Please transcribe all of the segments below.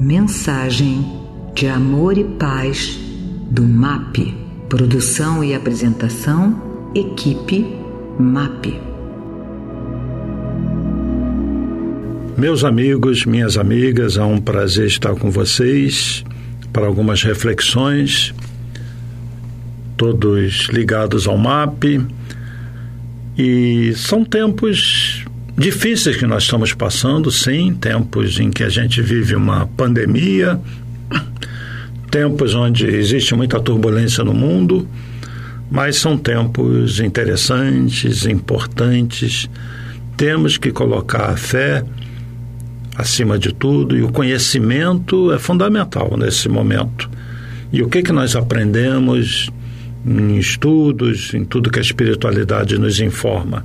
Mensagem de amor e paz do MAP. Produção e apresentação, equipe MAP. Meus amigos, minhas amigas, é um prazer estar com vocês para algumas reflexões, todos ligados ao MAP. E são tempos difíceis que nós estamos passando, sim, tempos em que a gente vive uma pandemia, tempos onde existe muita turbulência no mundo, mas são tempos interessantes, importantes. Temos que colocar a fé acima de tudo e o conhecimento é fundamental nesse momento. E o que que nós aprendemos em estudos, em tudo que a espiritualidade nos informa?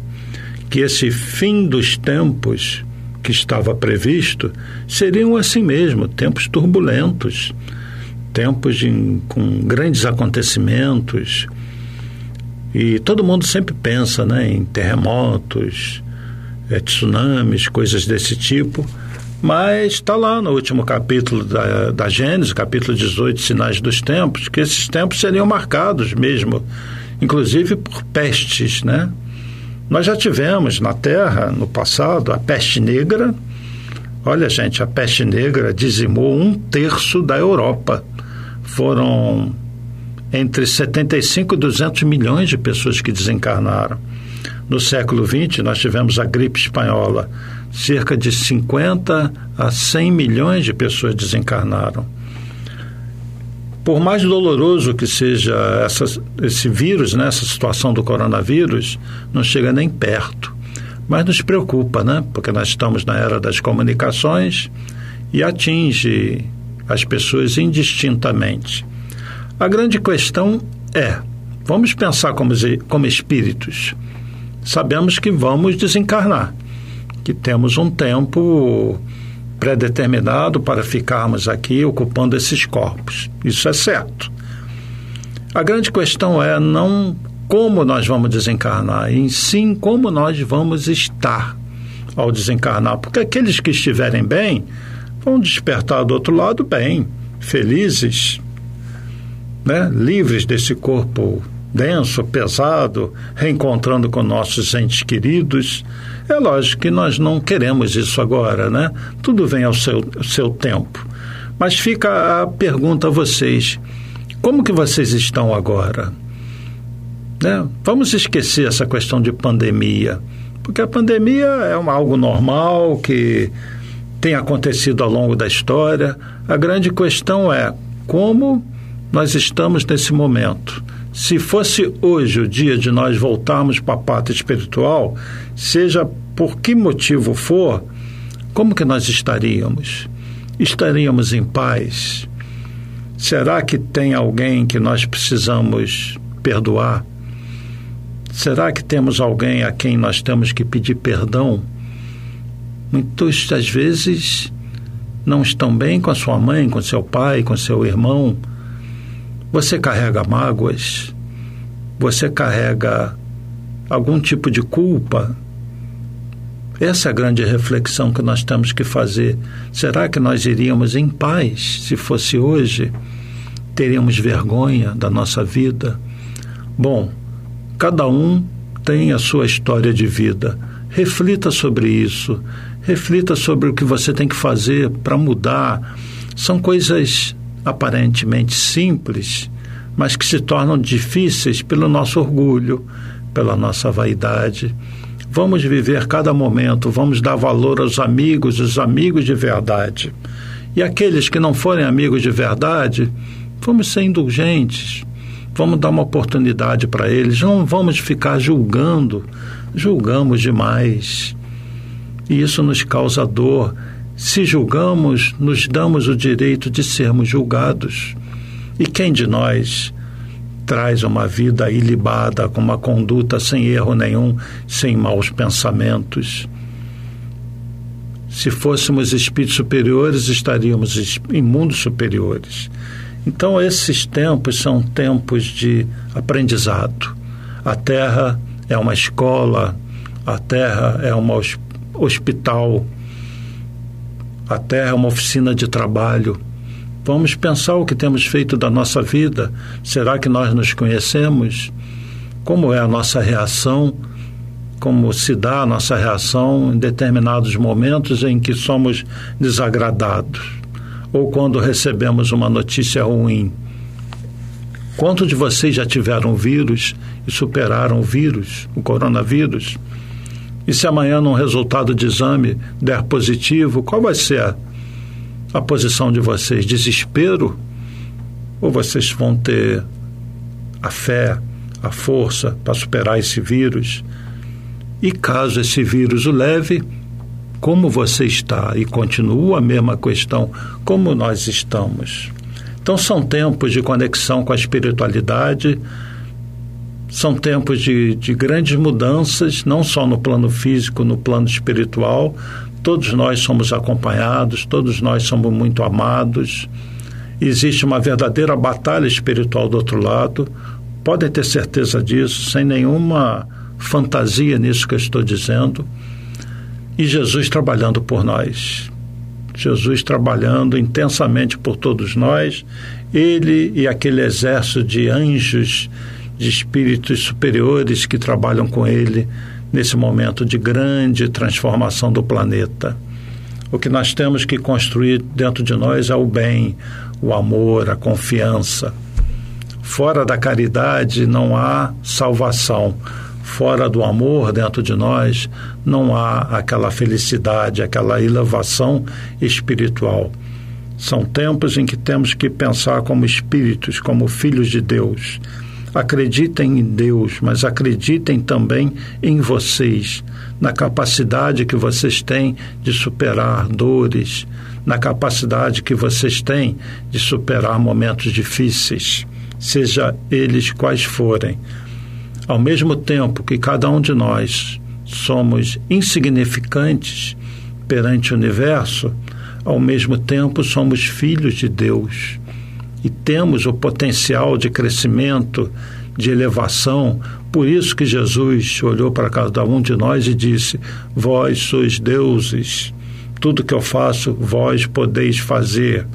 Que esse fim dos tempos que estava previsto seriam assim mesmo, tempos turbulentos, tempos de, com grandes acontecimentos. E todo mundo sempre pensa né, em terremotos, é, tsunamis, coisas desse tipo. Mas está lá no último capítulo da, da Gênesis, capítulo 18, Sinais dos Tempos, que esses tempos seriam marcados mesmo, inclusive por pestes, né? Nós já tivemos na Terra, no passado, a peste negra. Olha, gente, a peste negra dizimou um terço da Europa. Foram entre 75 e 200 milhões de pessoas que desencarnaram. No século XX, nós tivemos a gripe espanhola. Cerca de 50 a 100 milhões de pessoas desencarnaram. Por mais doloroso que seja essa, esse vírus, né, essa situação do coronavírus, não chega nem perto. Mas nos preocupa, né? Porque nós estamos na era das comunicações e atinge as pessoas indistintamente. A grande questão é: vamos pensar como, como espíritos. Sabemos que vamos desencarnar, que temos um tempo pré-determinado para ficarmos aqui ocupando esses corpos. Isso é certo. A grande questão é não como nós vamos desencarnar, em sim como nós vamos estar ao desencarnar, porque aqueles que estiverem bem vão despertar do outro lado bem, felizes, né? livres desse corpo denso, pesado, reencontrando com nossos entes queridos. É lógico que nós não queremos isso agora, né? Tudo vem ao seu, seu tempo. Mas fica a pergunta a vocês: como que vocês estão agora? Né? Vamos esquecer essa questão de pandemia, porque a pandemia é uma, algo normal que tem acontecido ao longo da história. A grande questão é como nós estamos nesse momento. Se fosse hoje o dia de nós voltarmos para a pátria espiritual, seja por que motivo for, como que nós estaríamos? Estaríamos em paz? Será que tem alguém que nós precisamos perdoar? Será que temos alguém a quem nós temos que pedir perdão? Muitas das vezes não estão bem com a sua mãe, com seu pai, com seu irmão você carrega mágoas? Você carrega algum tipo de culpa? Essa é a grande reflexão que nós temos que fazer. Será que nós iríamos em paz se fosse hoje? Teríamos vergonha da nossa vida? Bom, cada um tem a sua história de vida. Reflita sobre isso. Reflita sobre o que você tem que fazer para mudar. São coisas aparentemente simples, mas que se tornam difíceis pelo nosso orgulho, pela nossa vaidade. Vamos viver cada momento, vamos dar valor aos amigos, os amigos de verdade. E aqueles que não forem amigos de verdade, vamos ser indulgentes, vamos dar uma oportunidade para eles, não vamos ficar julgando, julgamos demais. E isso nos causa dor se julgamos, nos damos o direito de sermos julgados. E quem de nós traz uma vida ilibada, com uma conduta sem erro nenhum, sem maus pensamentos? Se fôssemos espíritos superiores, estaríamos em mundos superiores. Então, esses tempos são tempos de aprendizado. A Terra é uma escola, a Terra é um hospital A Terra é uma oficina de trabalho. Vamos pensar o que temos feito da nossa vida. Será que nós nos conhecemos? Como é a nossa reação? Como se dá a nossa reação em determinados momentos em que somos desagradados? Ou quando recebemos uma notícia ruim? Quantos de vocês já tiveram vírus e superaram o vírus, o coronavírus? E se amanhã, num resultado de exame, der positivo, qual vai ser a, a posição de vocês? Desespero? Ou vocês vão ter a fé, a força para superar esse vírus? E caso esse vírus o leve, como você está? E continua a mesma questão, como nós estamos? Então, são tempos de conexão com a espiritualidade, são tempos de, de grandes mudanças, não só no plano físico, no plano espiritual. Todos nós somos acompanhados, todos nós somos muito amados. Existe uma verdadeira batalha espiritual do outro lado. Podem ter certeza disso, sem nenhuma fantasia nisso que eu estou dizendo. E Jesus trabalhando por nós. Jesus trabalhando intensamente por todos nós, ele e aquele exército de anjos de espíritos superiores que trabalham com ele nesse momento de grande transformação do planeta. O que nós temos que construir dentro de nós é o bem, o amor, a confiança. Fora da caridade não há salvação. Fora do amor dentro de nós não há aquela felicidade, aquela elevação espiritual. São tempos em que temos que pensar como espíritos, como filhos de Deus Acreditem em Deus, mas acreditem também em vocês, na capacidade que vocês têm de superar dores, na capacidade que vocês têm de superar momentos difíceis, seja eles quais forem. Ao mesmo tempo que cada um de nós somos insignificantes perante o universo, ao mesmo tempo somos filhos de Deus e temos o potencial de crescimento, de elevação. Por isso que Jesus olhou para cada um de nós e disse: Vós sois deuses, tudo que eu faço, vós podeis fazer.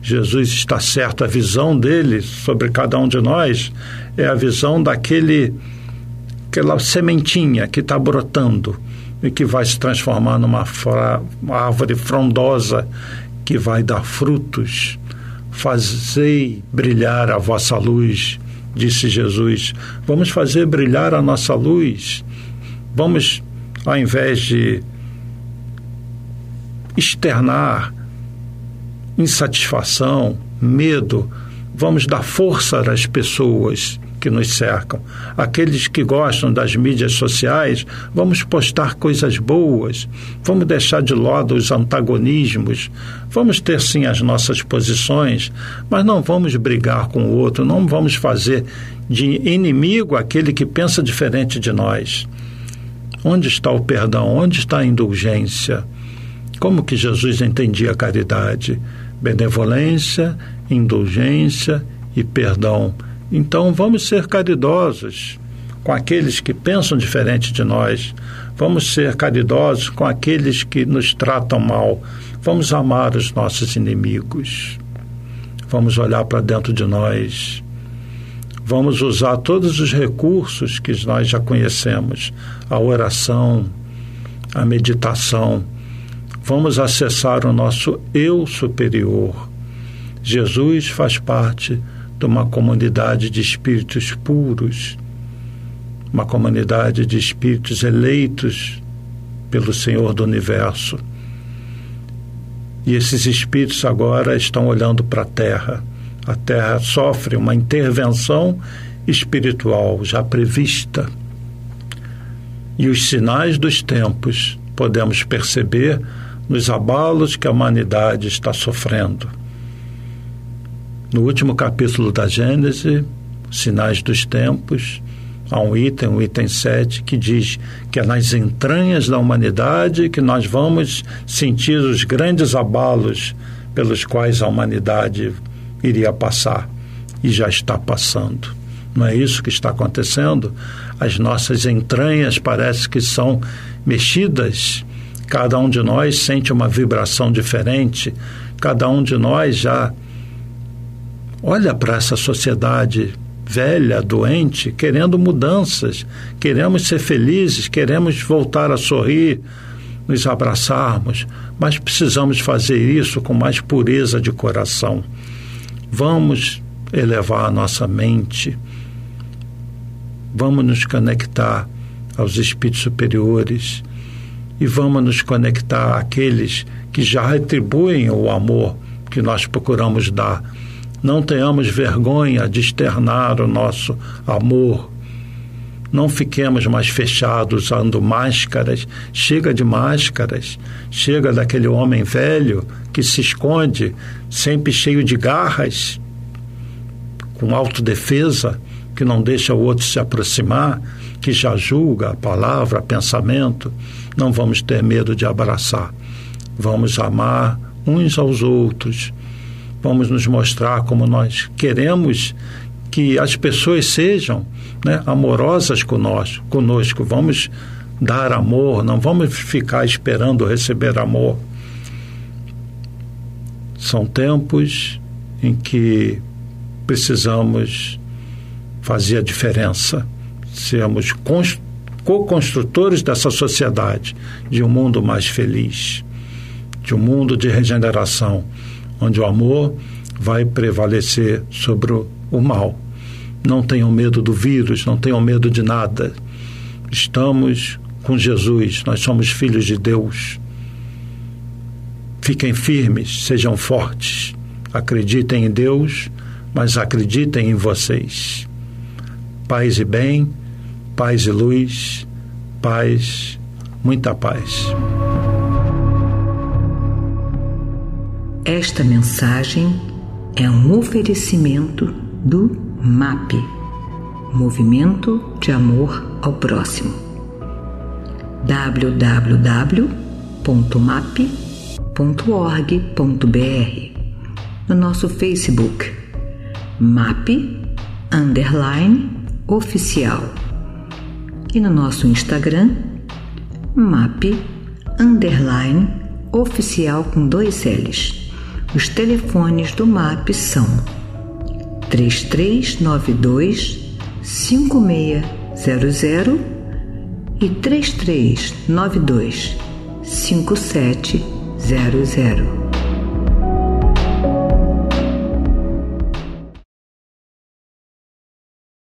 Jesus está certo, a visão dele sobre cada um de nós é a visão daquele aquela sementinha que está brotando e que vai se transformar numa uma árvore frondosa que vai dar frutos Fazei brilhar a vossa luz, disse Jesus. Vamos fazer brilhar a nossa luz. Vamos, ao invés de externar insatisfação, medo, vamos dar força às pessoas que nos cercam. Aqueles que gostam das mídias sociais, vamos postar coisas boas, vamos deixar de lado os antagonismos, vamos ter sim as nossas posições, mas não vamos brigar com o outro, não vamos fazer de inimigo aquele que pensa diferente de nós. Onde está o perdão? Onde está a indulgência? Como que Jesus entendia a caridade? Benevolência, indulgência e perdão então vamos ser caridosos com aqueles que pensam diferente de nós. Vamos ser caridosos com aqueles que nos tratam mal. Vamos amar os nossos inimigos. Vamos olhar para dentro de nós. Vamos usar todos os recursos que nós já conhecemos: a oração, a meditação. Vamos acessar o nosso eu superior. Jesus faz parte de uma comunidade de espíritos puros, uma comunidade de espíritos eleitos pelo Senhor do Universo. E esses espíritos agora estão olhando para a Terra. A Terra sofre uma intervenção espiritual já prevista. E os sinais dos tempos podemos perceber nos abalos que a humanidade está sofrendo no último capítulo da Gênese, Sinais dos Tempos, há um item, o um item 7, que diz que é nas entranhas da humanidade que nós vamos sentir os grandes abalos pelos quais a humanidade iria passar e já está passando. Não é isso que está acontecendo? As nossas entranhas parece que são mexidas, Cada um de nós sente uma vibração diferente, cada um de nós já olha para essa sociedade velha, doente, querendo mudanças, queremos ser felizes, queremos voltar a sorrir, nos abraçarmos, mas precisamos fazer isso com mais pureza de coração. Vamos elevar a nossa mente, vamos nos conectar aos espíritos superiores e vamos nos conectar àqueles que já retribuem o amor que nós procuramos dar. Não tenhamos vergonha de externar o nosso amor. Não fiquemos mais fechados usando máscaras. Chega de máscaras. Chega daquele homem velho que se esconde, sempre cheio de garras, com autodefesa, que não deixa o outro se aproximar, que já julga a palavra, pensamento. Não vamos ter medo de abraçar. Vamos amar uns aos outros. Vamos nos mostrar como nós queremos que as pessoas sejam né, amorosas conosco, conosco. Vamos dar amor, não vamos ficar esperando receber amor. São tempos em que precisamos fazer a diferença, sermos co-construtores dessa sociedade, de um mundo mais feliz, de um mundo de regeneração, onde o amor vai prevalecer sobre o mal. Não tenham medo do vírus, não tenham medo de nada. Estamos com Jesus, nós somos filhos de Deus. Fiquem firmes, sejam fortes, acreditem em Deus, mas acreditem em vocês. Paz e bem, paz e luz, paz, muita paz. Esta mensagem é um oferecimento do MAP Movimento de Amor ao Próximo. www.map.org.br No nosso Facebook MAP Underline Oficial e no nosso Instagram MAP Underline Oficial com dois L's. Os telefones do MAP são 3392 5600 e 3392 5700.